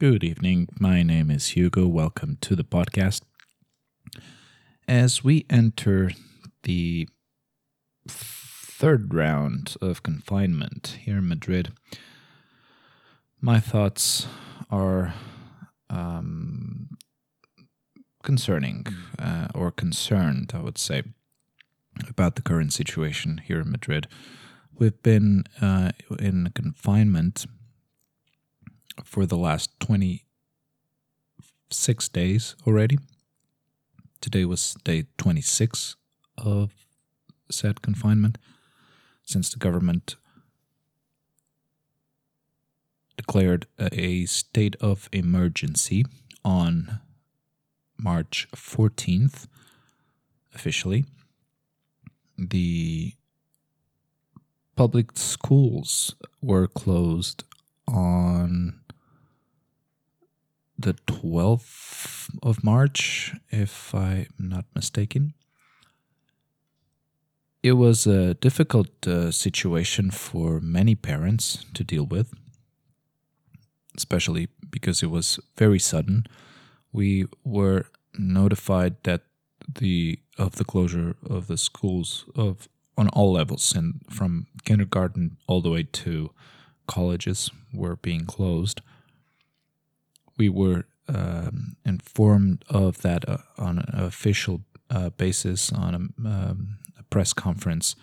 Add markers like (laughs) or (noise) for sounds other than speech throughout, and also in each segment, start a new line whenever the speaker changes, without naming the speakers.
Good evening. My name is Hugo. Welcome to the podcast. As we enter the third round of confinement here in Madrid, my thoughts are um, concerning uh, or concerned, I would say, about the current situation here in Madrid. We've been uh, in confinement for the last 26 days already. Today was day 26 of said confinement since the government declared a state of emergency on March 14th officially. The public schools were closed on the 12th of March, if I'm not mistaken. It was a difficult uh, situation for many parents to deal with, especially because it was very sudden. We were notified that the of the closure of the schools of on all levels and from kindergarten all the way to colleges were being closed we were um, informed of that uh, on an official uh, basis on a, um, a, press conference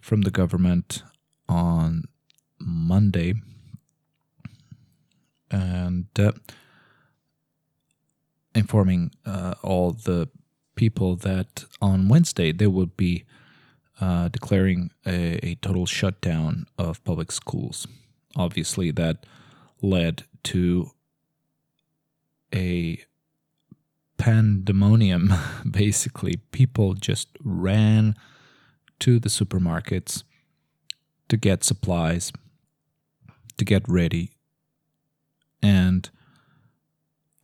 from the government on Monday. And uh, informing uh, all the people that on Wednesday they would be uh, declaring a, a total shutdown of public schools. Obviously, that led to a pandemonium (laughs) basically people just ran to the supermarkets to get supplies to get ready and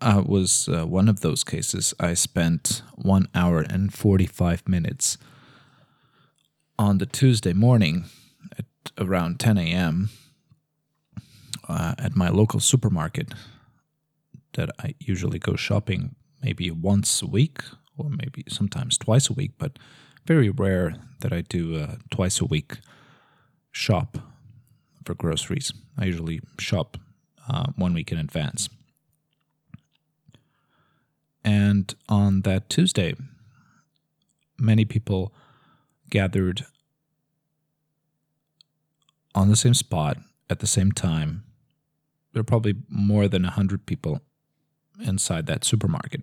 I was uh, one of those cases. I spent one hour and 45 minutes on the Tuesday morning at around 10 a.m. Uh, at my local supermarket that I usually go shopping maybe once a week or maybe sometimes twice a week, but very rare that I do a twice a week shop for groceries. I usually shop uh, one week in advance. And on that Tuesday, many people gathered on the same spot at the same time. There are probably more than 100 people inside that supermarket.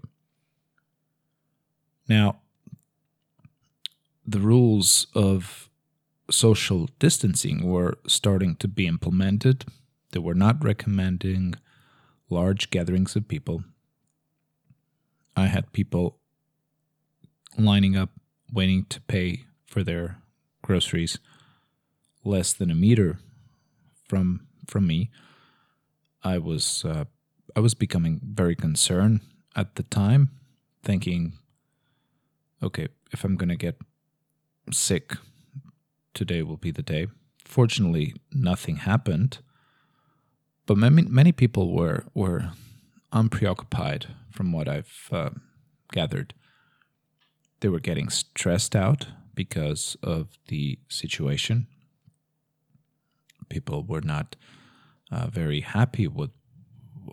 Now, the rules of social distancing were starting to be implemented. They were not recommending large gatherings of people. I had people lining up waiting to pay for their groceries less than a meter from from me. I was uh, I was becoming very concerned at the time, thinking, okay, if I'm to get sick, today will be the day. Fortunately, nothing happened, but many many people were were unpreoccupied from what I've uh, gathered. They were getting stressed out because of the situation. People were not uh, very happy with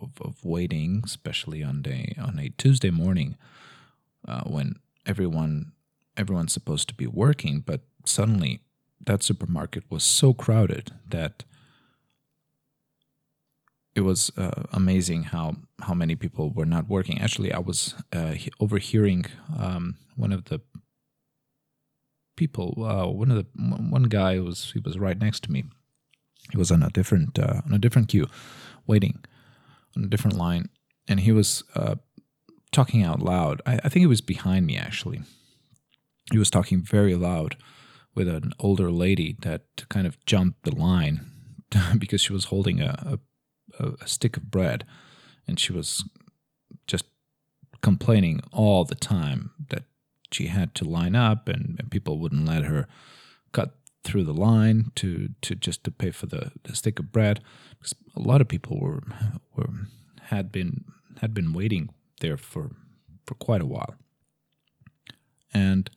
of, of waiting, especially on day on a Tuesday morning, uh, when everyone everyone's supposed to be working, but suddenly that supermarket was so crowded that it was uh, amazing how how many people were not working. Actually, I was uh, overhearing um, one of the people, uh, one of the one guy was he was right next to me. He was on a different uh, on a different queue, waiting, on a different line, and he was uh, talking out loud. I, I think he was behind me actually. He was talking very loud with an older lady that kind of jumped the line (laughs) because she was holding a, a, a stick of bread, and she was just complaining all the time that she had to line up and, and, people wouldn't let her cut through the line to, to just to pay for the, the stick of bread because a lot of people were were had been had been waiting there for for quite a while. And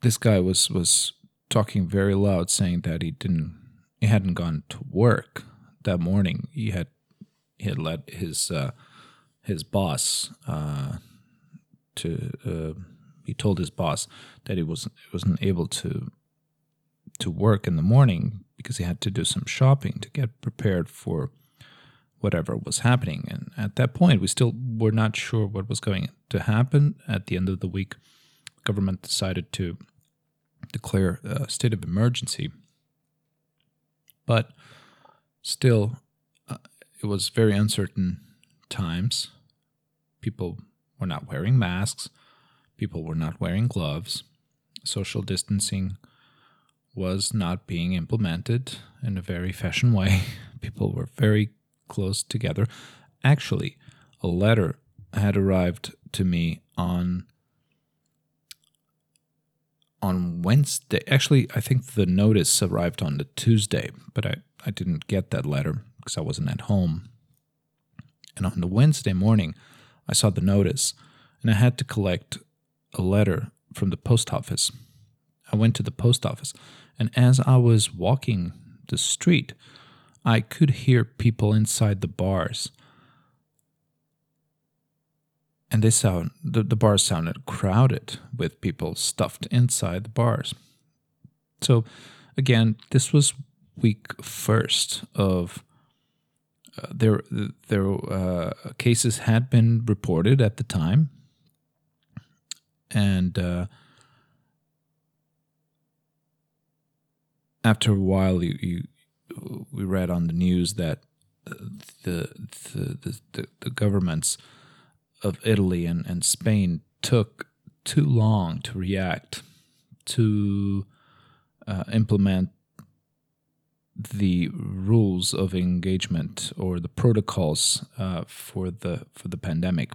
this guy was was talking very loud, saying that he didn't he hadn't gone to work that morning. He had he had let his uh, his boss uh, to uh, he told his boss that he wasn't wasn't able to to work in the morning because he had to do some shopping to get prepared for whatever was happening. And at that point, we still were not sure what was going to happen. At the end of the week, government decided to declare a state of emergency. But still, uh, it was very uncertain times. People were not wearing masks. People were not wearing gloves. Social distancing was not being implemented in a very fashion way. (laughs) People were very close together. Actually, a letter had arrived to me on on Wednesday. Actually, I think the notice arrived on the Tuesday, but I, I didn't get that letter because I wasn't at home. And on the Wednesday morning, I saw the notice and I had to collect a letter from the post office. I went to the post office, and as I was walking the street, I could hear people inside the bars. And they sound the, the bars sounded crowded with people stuffed inside the bars. So again, this was week first of uh, there there uh, cases had been reported at the time and uh, after a while you, you we read on the news that the the the, the governments of Italy and, and Spain took too long to react to uh, implement the rules of engagement or the protocols uh, for the for the pandemic,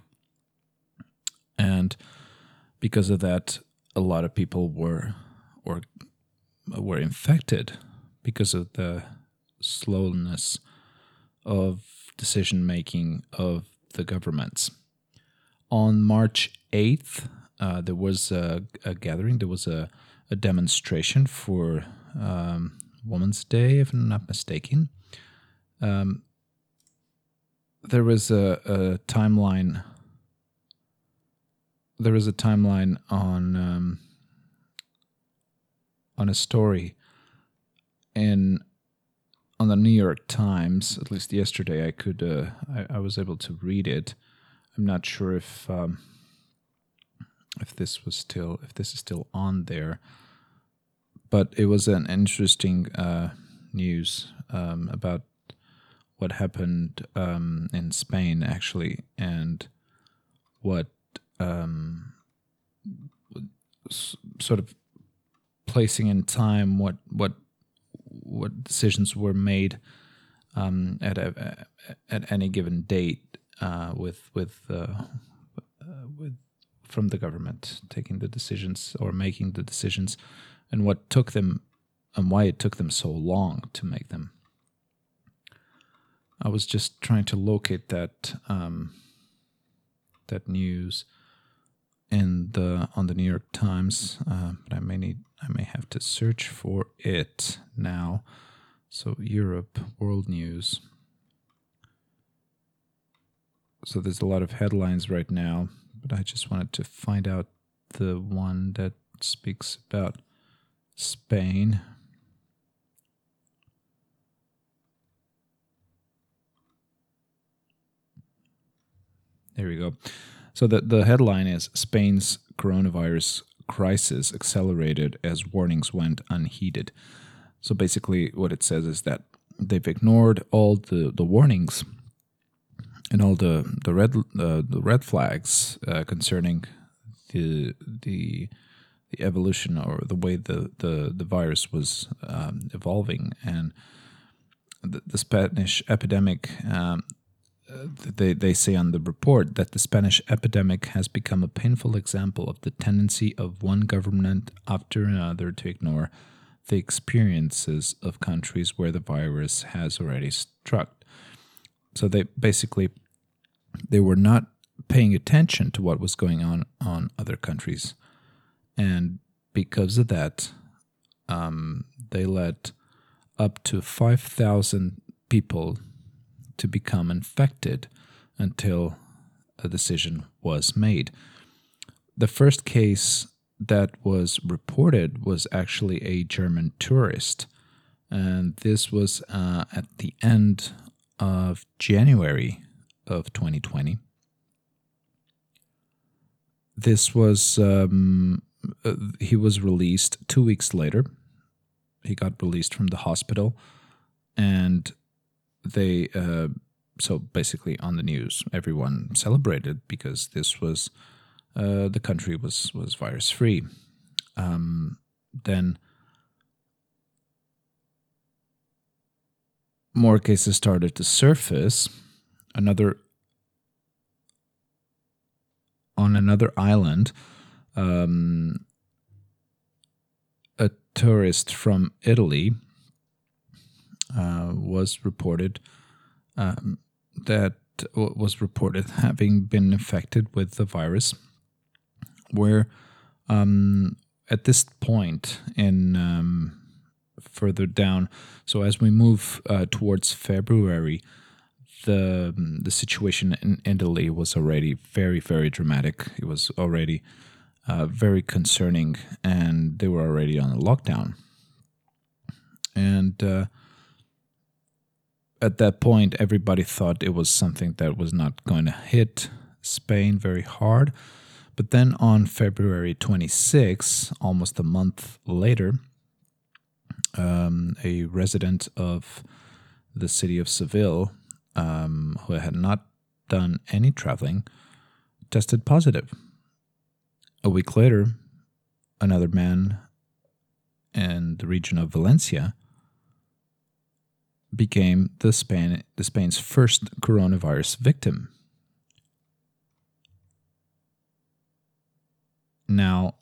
and because of that, a lot of people were or were infected because of the slowness of decision making of the governments. On March 8th, uh, there was a, a, gathering, there was a, a demonstration for um, Women's Day, if I'm not mistaken. Um, there was a, a, timeline. There was a timeline on um, on a story in on the New York Times, at least yesterday, I could uh, I, I, was able to read it. I'm not sure if um, if this was still if this is still on there, but it was an interesting uh, news um, about what happened um, in Spain actually, and what um, sort of placing in time what what what decisions were made um, at a, at any given date uh, with with uh, with from the government taking the decisions or making the decisions, and what took them and why it took them so long to make them. I was just trying to locate that um, that news in the on the New York Times, uh, but I may need I may have to search for it now. So, Europe, world news. So, there's a lot of headlines right now, but I just wanted to find out the one that speaks about Spain. There we go. So the, the headline is Spain's coronavirus crisis accelerated as warnings went unheeded. So basically, what it says is that they've ignored all the, the warnings and all the the red uh, the red flags uh, concerning the the the evolution or the way the the, the virus was um, evolving and the, the Spanish epidemic um, they, they say on the report that the Spanish epidemic has become a painful example of the tendency of one government after another to ignore the experiences of countries where the virus has already struck. So they basically they were not paying attention to what was going on on other countries, and because of that, um, they let up to five thousand people to become infected until a decision was made. The first case that was reported was actually a German tourist, and this was uh, at the end of January of 2020. This was um, uh, he was released two weeks later. He got released from the hospital, and they uh, so basically on the news, everyone celebrated because this was uh, the country was was virus free. Um, then more cases started to surface. Another on another island, um, a tourist from Italy uh, was reported um, that was reported having been infected with the virus, where um, at this point in um, further down, so as we move uh, towards February, the the situation in Italy was already very very dramatic. It was already uh, very concerning, and they were already on a lockdown. And uh, at that point, everybody thought it was something that was not going to hit Spain very hard. But then on February 26, almost a month later, um, a resident of the city of Seville, um, who had not done any traveling, tested positive. A week later, another man in the region of Valencia became the Spain the Spain's first coronavirus victim. Now,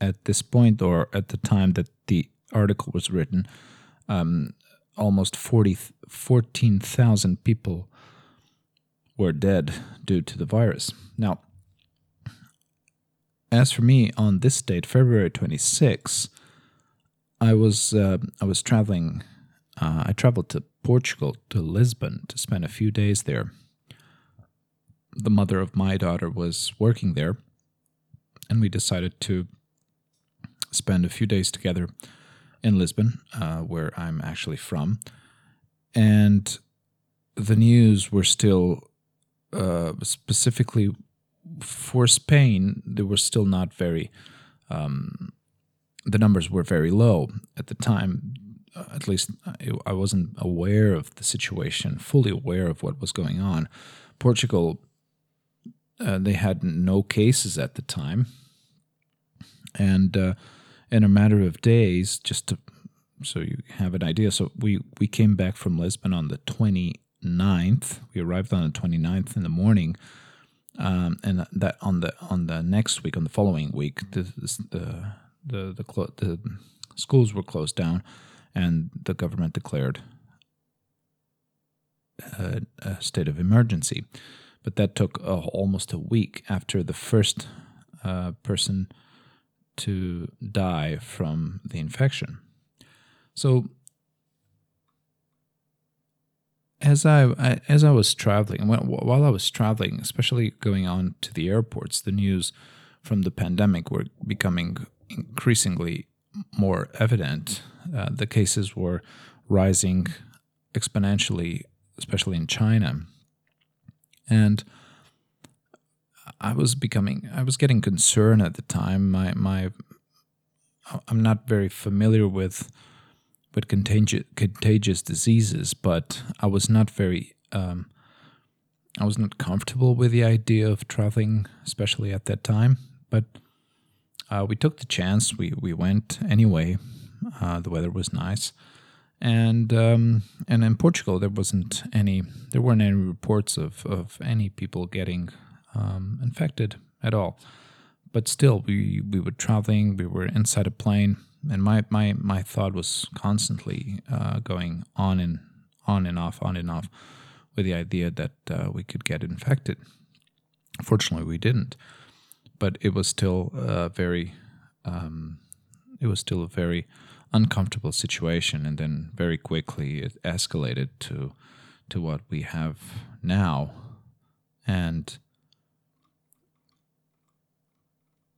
at this point, or at the time that the article was written, um, almost 40, 14,000 people were dead due to the virus. Now, as for me, on this date, February 26, I was uh, I was traveling. Uh, I traveled to Portugal to Lisbon to spend a few days there. The mother of my daughter was working there, and we decided to spend a few days together in Lisbon, uh, where I'm actually from. And the news were still, uh, specifically for Spain, they were still not very, um, the numbers were very low at the time at least I wasn't aware of the situation, fully aware of what was going on. Portugal, uh, they had no cases at the time, and uh, in a matter of days, just to so you have an idea. So we we came back from Lisbon on the 29th. We arrived on the 29th in the morning. Um, and that on the on the next week, on the following week, the the the the, the, the schools were closed down and the government declared a, a state of emergency. But that took almost a week after the first uh, person to die from the infection. So, as I, I, as I was traveling, while I was traveling, especially going on to the airports, the news from the pandemic were becoming increasingly more evident. Uh, the cases were rising exponentially, especially in China. And I was becoming, I was getting concerned at the time. My, my, I'm not very familiar with, with contagious, contagious diseases, but I was not very, um, I was not comfortable with the idea of traveling, especially at that time. But uh, we took the chance. We we went anyway. Uh, the weather was nice, and um, and in Portugal there wasn't any there weren't any reports of of any people getting um, infected at all. But still, we we were traveling. We were inside a plane, and my my my thought was constantly uh, going on and on and off, on and off, with the idea that uh, we could get infected. Fortunately, we didn't, but it was still a very, um, it was still a very uncomfortable situation, and then very quickly it escalated to to what we have now, and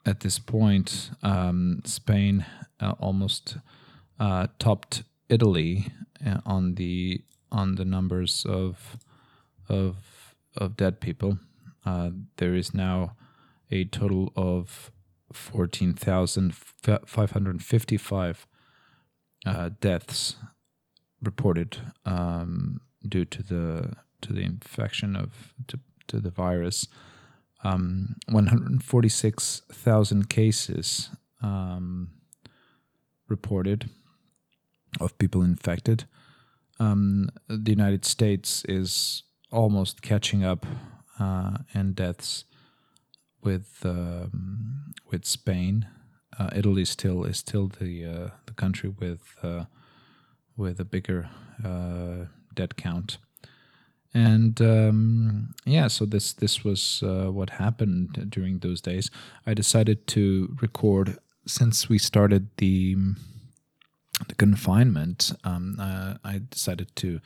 at this point, um, Spain uh, almost uh, topped Italy uh, on the on the numbers of of of dead people. Uh, there is now a total of fourteen thousand five hundred fifty-five uh, deaths reported um, due to the to the infection of to, to the virus um, 146,000 cases um, reported of people infected. Um, the United States is almost catching up uh, in deaths with um, with Spain. Uh, Italy still is still the uh, the country with uh, with a bigger uh, dead count and um, yeah, so this this was uh, what happened during those days. I decided to record since we started the the confinement. Um, uh, I decided to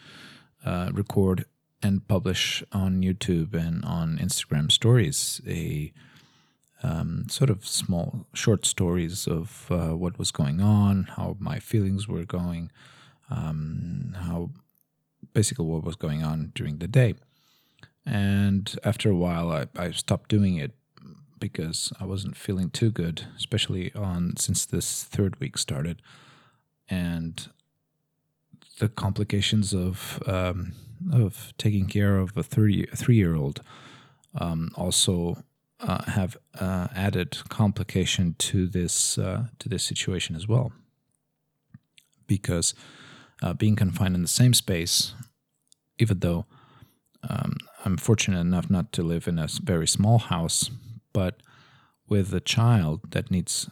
record and publish on YouTube and on Instagram stories a um, sort of small short stories of uh, what was going on, how my feelings were going, um, how basically what was going on during the day. And after a while, I, I stopped doing it because I wasn't feeling too good, especially on since this third week started, and the complications of um, of taking care of a three three year old um, also uh, have uh, added complication to this uh, to this situation as well, because uh, being confined in the same space even though um, I'm fortunate enough not to live in a very small house, but with a child that needs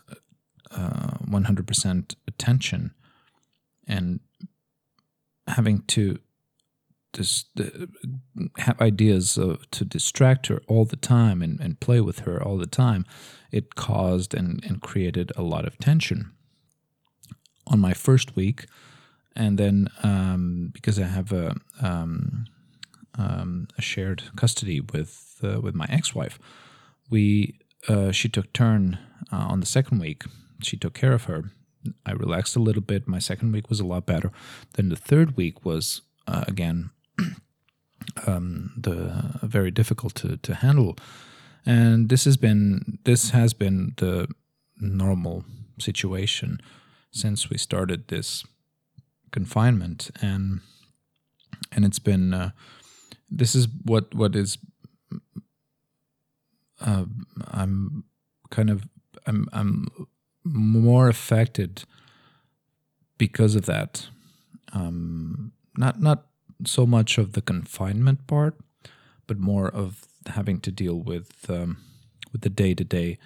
uh, 100% attention and having to dis- have ideas to distract her all the time and, and play with her all the time, it caused and, and created a lot of tension. On my first week, and then um, because I have a, um, um, a shared custody with uh, with my ex-wife, we uh, she took turn uh, on the second week. She took care of her. I relaxed a little bit. My second week was a lot better. Then the third week was uh, again um, the very difficult to to handle, and this has been this has been the normal situation since we started this confinement and and it's been uh, this is what what is uh, I'm kind of I'm I'm more affected because of that. Um, not not so much of the confinement part, but more of having to deal with um, with the day to day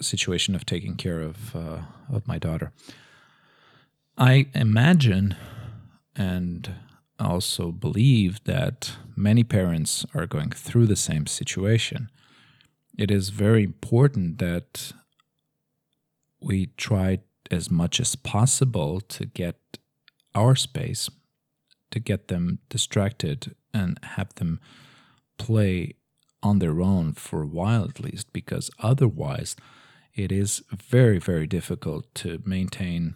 situation of taking care of uh, of my daughter. I imagine and also believe that many parents are going through the same situation. It is very important that we try as much as possible to get our space, to get them distracted and have them play on their own for a while at least, because otherwise it is very, very difficult to maintain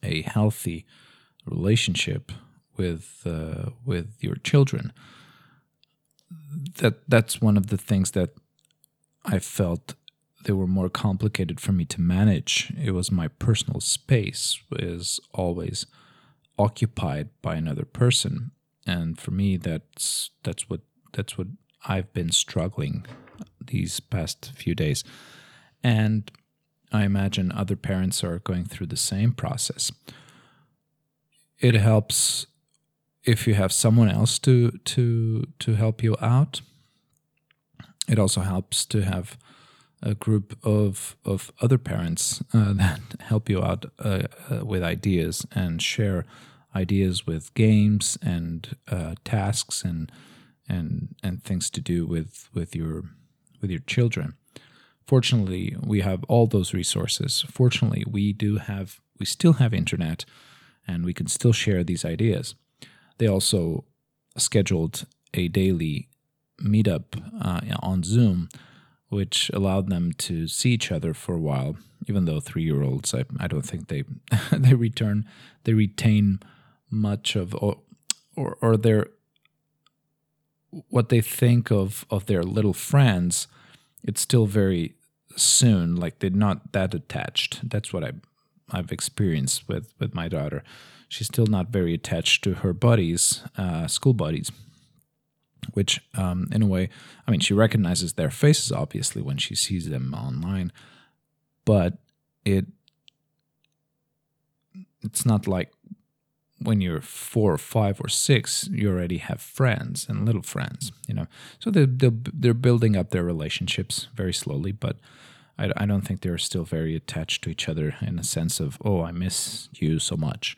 a healthy relationship with uh, with your children. That that's one of the things that I felt they were more complicated for me to manage. It was my personal space was always occupied by another person, and for me, that's that's what that's what I've been struggling these past few days, and I imagine other parents are going through the same process. It helps if you have someone else to to to help you out. It also helps to have a group of of other parents uh, (laughs) that help you out uh, uh, with ideas and share ideas with games and uh, tasks and and and things to do with with your with your children. Fortunately, we have all those resources. Fortunately, we do have we still have internet and we can still share these ideas. They also scheduled a daily meetup uh, on Zoom, which allowed them to see each other for a while. Even though three year olds, I, I don't think they (laughs) they return they retain much of or or, or their what they think of of their little friends it's still very soon like they're not that attached that's what i i've experienced with with my daughter she's still not very attached to her buddies uh, school buddies which um, in a way i mean she recognizes their faces obviously when she sees them online but it it's not like when you're four or five or six, you already have friends and little friends, you know. So they're, they're building up their relationships very slowly, but I, I don't think they're still very attached to each other in a sense of, oh, I miss you so much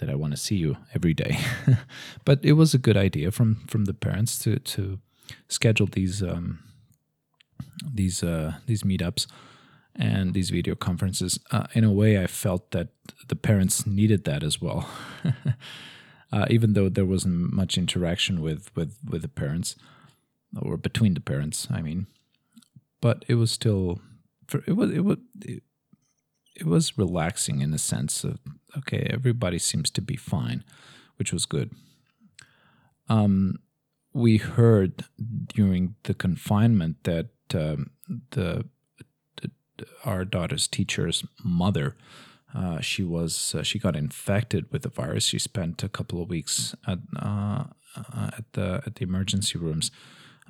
that I want to see you every day. (laughs) but it was a good idea from from the parents to to schedule these um, these uh, these meetups and these video conferences. Uh, in a way, I felt that the parents needed that as well, (laughs) uh, even though there wasn't much interaction with, with, with the parents or between the parents. I mean, but it was still it was it was it, it was relaxing in the sense of okay, everybody seems to be fine, which was good. Um, we heard during the confinement that um, the our daughter's teacher's mother. Uh, she was uh, she got infected with the virus. She spent a couple of weeks at uh, uh at the at the emergency rooms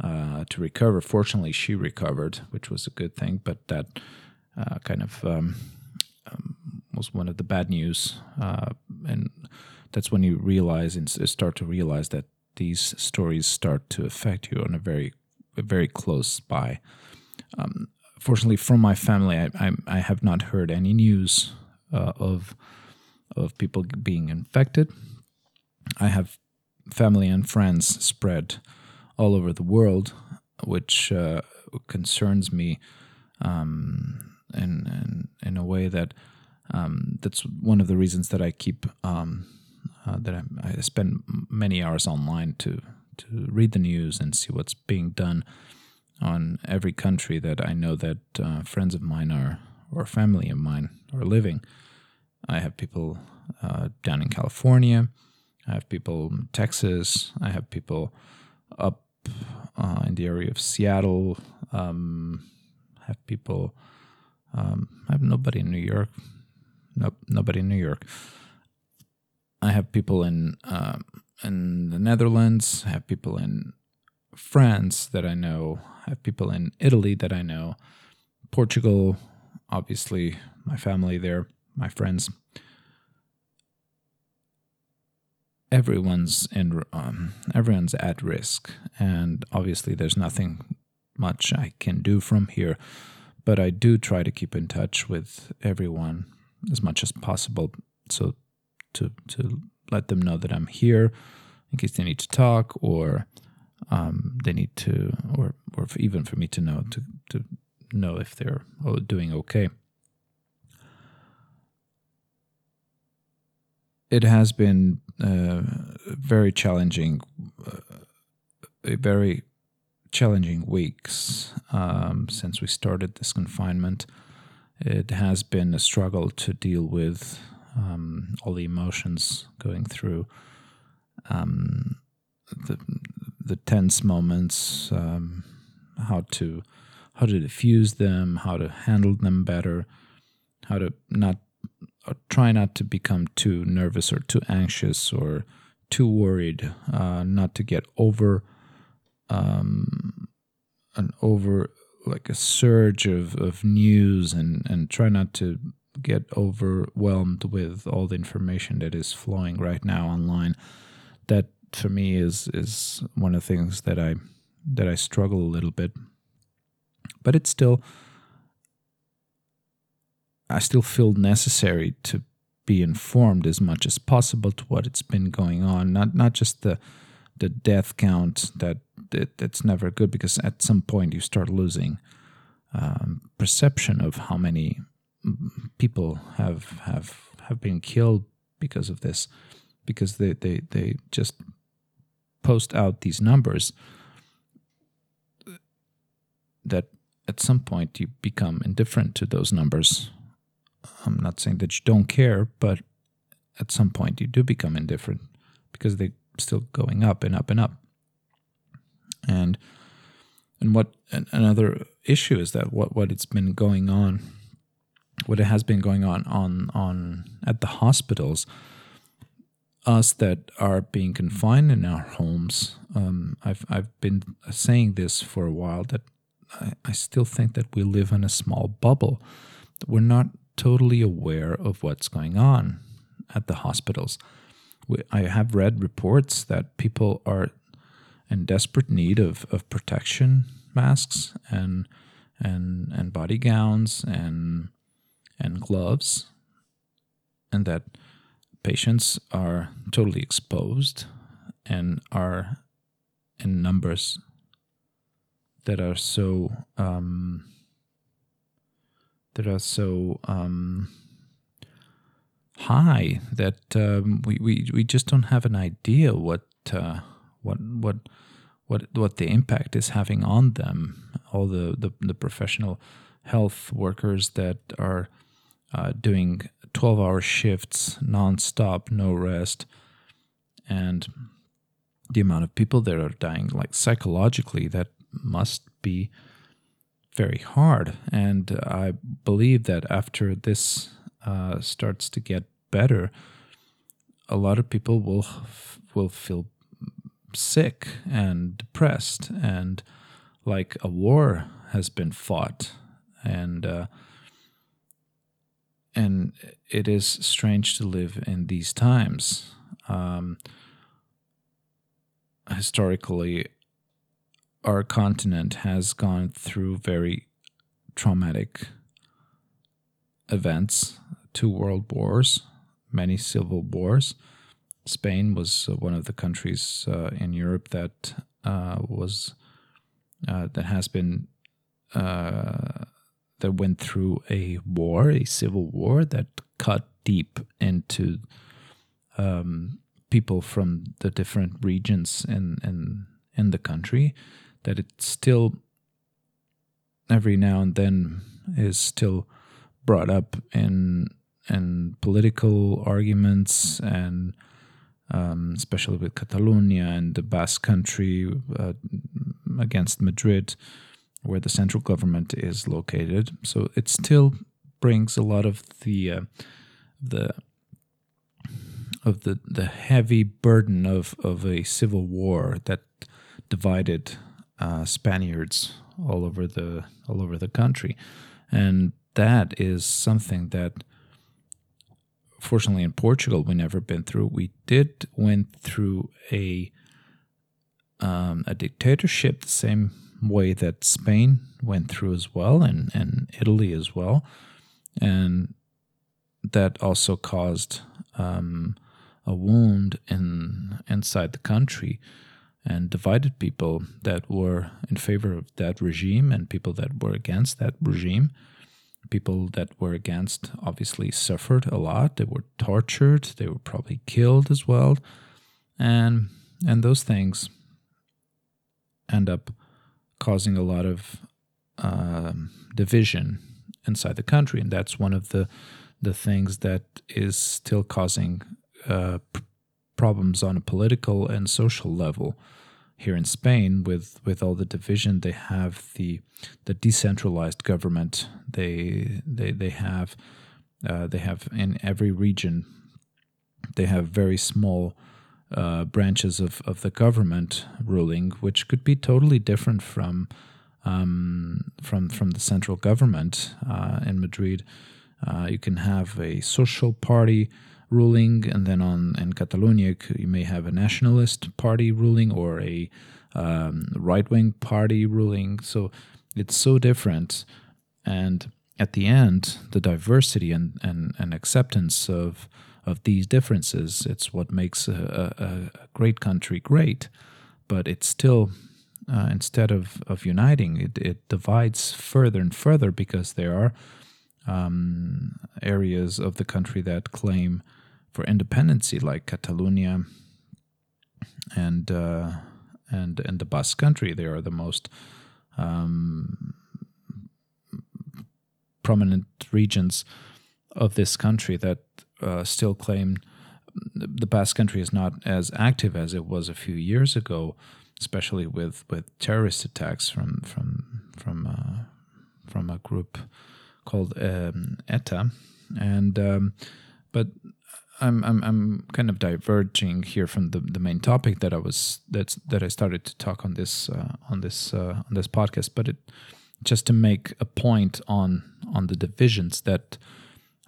uh, to recover. Fortunately, she recovered, which was a good thing. But that uh, kind of um, was one of the bad news, and that's when you realize and start to realize that these stories start to affect you on a very very close by. Um, fortunately, from my family, I, I, I have not heard any news uh, of of people being infected. I have family and friends spread all over the world, which uh, concerns me um, in, in in a way that um, that's one of the reasons that I keep um, uh, that I, I, spend many hours online to to read the news and see what's being done on every country that I know that uh, friends of mine are or family of mine are living. I have people uh, down in California. I have people in Texas. I have people up uh, in the area of Seattle. Um, I have people. Um, I have nobody in New York. Nope, nobody in New York. I have people in um, in the Netherlands. I have people in France that I know. I have people in Italy that I know. Portugal, obviously, my family there, my friends. Everyone's in. Um, everyone's at risk, and obviously, there's nothing much I can do from here. But I do try to keep in touch with everyone as much as possible, so to to let them know that I'm here in case they need to talk or um, they need to, or or even for me to know to to know if they're doing okay. It has been uh, very challenging, uh, very challenging weeks um, since we started this confinement. It has been a struggle to deal with um, all the emotions going through. Um, the the tense moments, um, how to how to diffuse them, how to handle them better, how to not try not to become too nervous or too anxious or too worried, uh, not to get over um, an over like a surge of, of news and, and try not to get overwhelmed with all the information that is flowing right now online. That for me is is one of the things that I that I struggle a little bit. But it's still I still feel necessary to be informed as much as possible to what it's been going on. Not not just the the death count that, that that's never good because at some point you start losing um, perception of how many people have have have been killed because of this because they they, they just post out these numbers that at some point you become indifferent to those numbers. I'm not saying that you don't care but at some point you do become indifferent because they're still going up and up and up. And and what another issue is that what what it's been going on what it has been going on on on at the hospitals us that are being confined in our homes um, I've I've been saying this for a while that I, I still think that we live in a small bubble. We're not totally aware of what's going on at the hospitals I have read reports that people are in desperate need of, of protection masks and and and body gowns and and gloves, and that patients are totally exposed and are in numbers that are so um, that are so um, high that um, we, we we just don't have an idea what uh, what what what what the impact is having on them. All the the, the professional health workers that are uh, doing 12 hour shifts nonstop, no rest, and the amount of people that are dying, like psychologically, that must be very hard. And I believe that after this uh, starts to get better, a lot of people will will feel sick and depressed and like a war has been fought and uh, and it is strange to live in these times. Um, historically, our continent has gone through very traumatic events two world wars, many civil wars. Spain was uh, one of the countries uh, in Europe that uh, was uh, that has been uh, that went through a war, a civil war that cut deep into um, people from the different regions in, in in the country. That it still every now and then is still brought up in in political arguments and um, especially with Catalonia and the Basque Country uh, against Madrid where the central government is located. So it still brings a lot of the uh, the of the the heavy burden of of a civil war that divided uh, Spaniards all over the all over the country, and that is something that. Fortunately, in Portugal, we never been through. We did went through a um, a dictatorship the same way that Spain went through as well, and, and Italy as well. And that also caused um, a wound in inside the country and divided people that were in favor of that regime and people that were against that regime. People that were against obviously suffered a lot. They were tortured. They were probably killed as well, and and those things end up causing a lot of um, division inside the country, and that's one of the the things that is still causing uh, p- problems on a political and social level here in Spain with with all the division they have the the decentralized government they they they have uh, they have in every region they have very small uh, branches of, of the government ruling, which could be totally different from um, from from the central government uh, in Madrid. Uh, you can have a social party ruling, and then on in Catalonia you may have a nationalist party ruling or a um, right wing party ruling. So it's so different, and at the end, the diversity and, and, and acceptance of of these differences, it's what makes a, a, a great country great. But it's still, uh, instead of, of uniting, it, it divides further and further because there are um, areas of the country that claim for independency, like Catalonia and uh, and and the Basque Country. They are the most um, prominent regions of this country that uh, still claim the Basque Country is not as active as it was a few years ago, especially with, with terrorist attacks from from from uh, from a group called um, ETA, and um, but I'm, I'm I'm kind of diverging here from the, the main topic that I was that's that I started to talk on this uh, on this uh, on this podcast, but it just to make a point on on the divisions that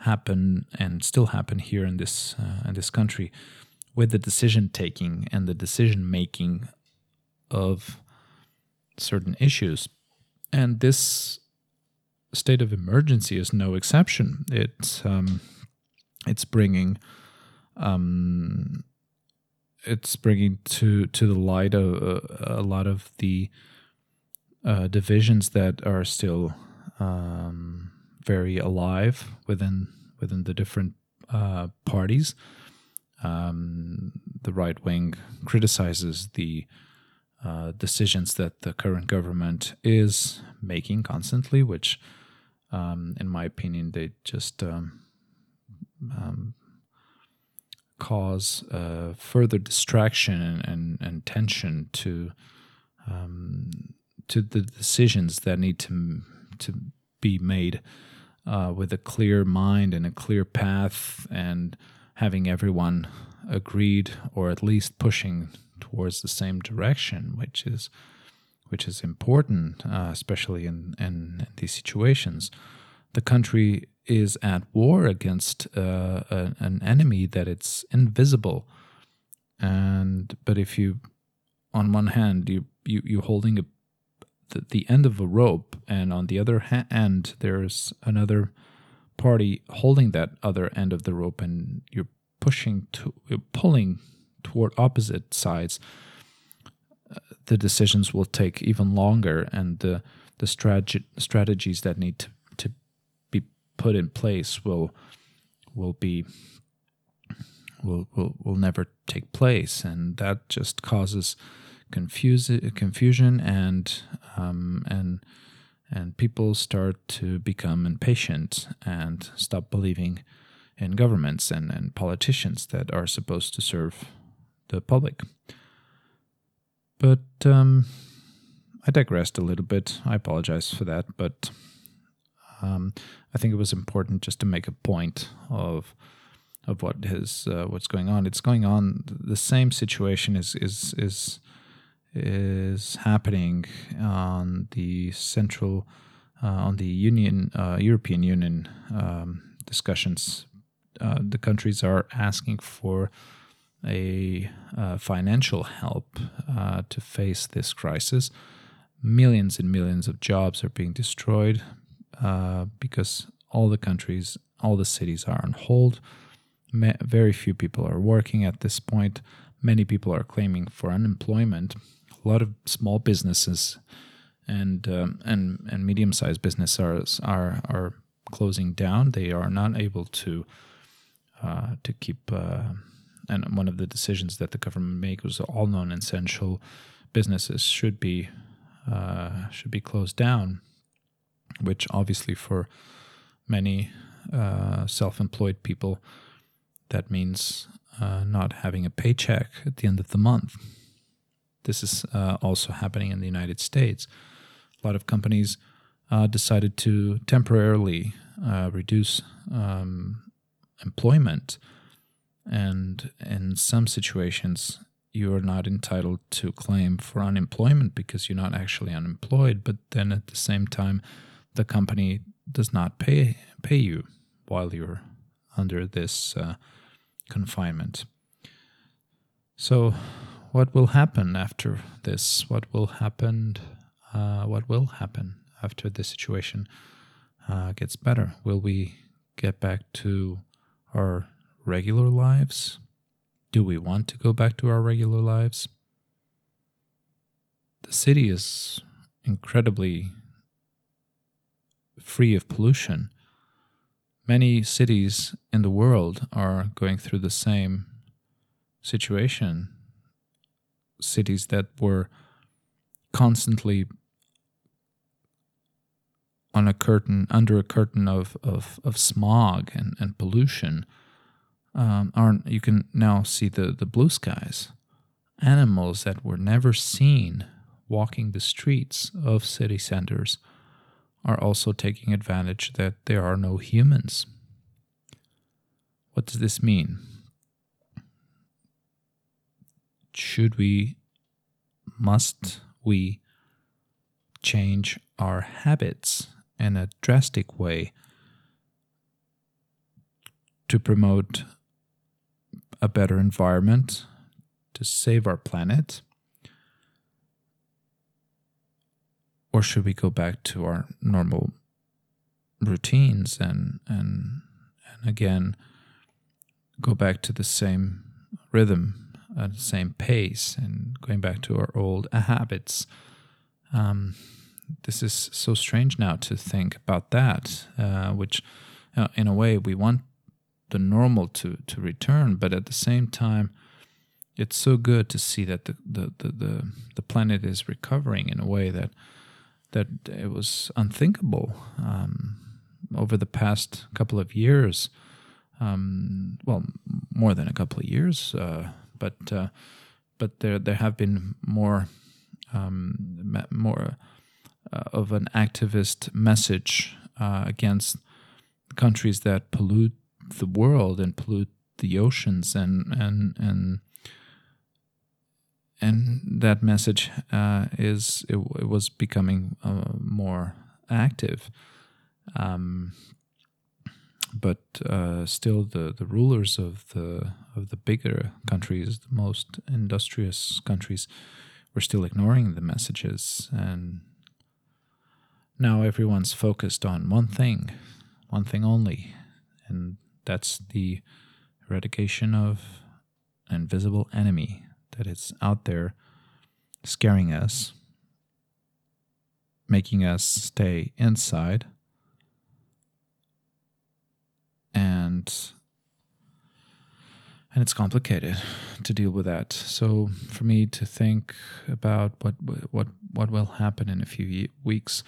happen and still happen here in this uh, in this country with the decision taking and the decision making of certain issues, and this state of emergency is no exception. It's um, it's bringing um, it's bringing to to the light a, a lot of the uh, divisions that are still um, very alive within within the different uh, parties. Um, the right wing criticizes the uh, decisions that the current government is making constantly, which, um, in my opinion, they just um, um, cause uh, further distraction and, and, tension to um, to the decisions that need to to be made uh, with a clear mind and a clear path, and having everyone agreed or at least pushing towards the same direction, which is which is important, uh, especially in, in, in these situations. The country is at war against uh, a, an enemy that it's invisible. And but if you on one hand you you you're holding a the, the end of a rope and on the other end there's another party holding that other end of the rope and you're pushing to you're pulling toward opposite sides uh, the decisions will take even longer and the the strat- strategies that need to put in place will will be will will will never take place, and that just causes confuse confusion and um, and and people start to become impatient and stop believing in governments and, and politicians that are supposed to serve the public. But um, I digressed a little bit. I apologize for that, but um, I think it was important just to make a point of of what is uh, what's going on. It's going on. The same situation is is is is happening on the central uh, on the Union uh, European Union um, discussions. Uh, the countries are asking for a uh, financial help uh, to face this crisis. Millions and millions of jobs are being destroyed uh, because all the countries, all the cities are on hold. Ma- very few people are working at this point. Many people are claiming for unemployment. A lot of small businesses and um, and and medium-sized businesses are are are closing down. They are not able to uh, to keep. Uh, and one of the decisions that the government made was all non-essential businesses should be uh, should be closed down which obviously for many uh, self-employed people that means uh, not having a paycheck at the end of the month. This is uh, also happening in the United States. A lot of companies uh, decided to temporarily uh, reduce um, employment, and in some situations, you are not entitled to claim for unemployment because you're not actually unemployed. But then at the same time, the company does not pay pay you while you're under this uh, confinement. So, what will happen after this? What will happen? Uh, what will happen after this situation uh, gets better? Will we get back to our regular lives? Do we want to go back to our regular lives? The city is incredibly free of pollution. Many cities in the world are going through the same situation. Cities that were constantly on a curtain, under a curtain of, of, of smog and, and pollution, um, aren't you can now see the, the blue skies. Animals that were never seen walking the streets of city centers are also taking advantage that there are no humans. What does this mean? Should we, must we change our habits in a drastic way to promote a better environment, to save our planet? Or should we go back to our normal routines and and and again go back to the same rhythm at the same pace and going back to our old habits? Um, this is so strange now to think about that, uh, which uh, in a way we want the normal to to return, but at the same time, it's so good to see that the the the the, the planet is recovering in a way that that it was unthinkable um, over the past couple of years. Um, well, more than a couple of years, uh, but uh, but there there have been more um, more uh, of an activist message uh, against countries that pollute the world and pollute the oceans and and and and that message uh, is it, it, was becoming uh, more active. Um, but uh, still the, the rulers of the of the bigger countries the most industrious countries were still ignoring the messages. And now everyone's focused on one thing one thing only and that's the eradication of an invisible enemy that is out there scaring us, making us stay inside, and and it's complicated to deal with that. So for me to think about what what what will happen in a few weeks,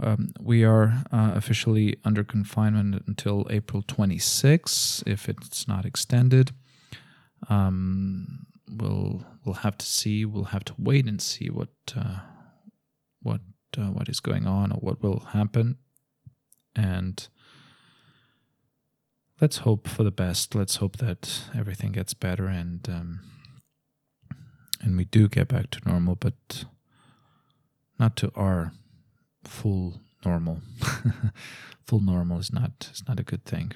um, we are uh, officially under confinement until April 26, if it's not extended. Um, we'll we'll have to see. We'll have to wait and see what uh, what uh, what is going on or what will happen, and let's hope for the best. Let's hope that everything gets better and um, and we do get back to normal, but not to our full normal. (laughs) full normal is not is not a good thing.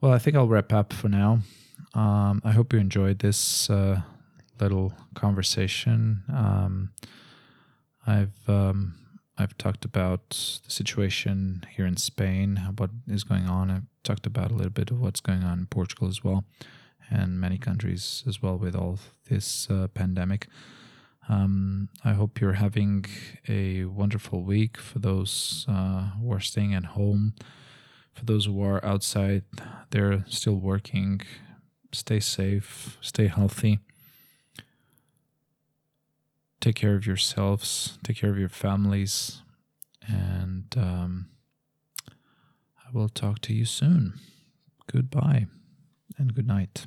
Well, I think I'll wrap up for now. Um, I hope you enjoyed this uh, little conversation. Um, I've um, I've talked about the situation here in Spain, what is going on. I've talked about a little bit of what's going on in Portugal as well, and many countries as well with all this uh, pandemic. Um, I hope you're having a wonderful week for those uh, who are staying at home. For those who are outside, they're still working. Stay safe, stay healthy. Take care of yourselves, take care of your families, and um, I will talk to you soon. Goodbye and good night.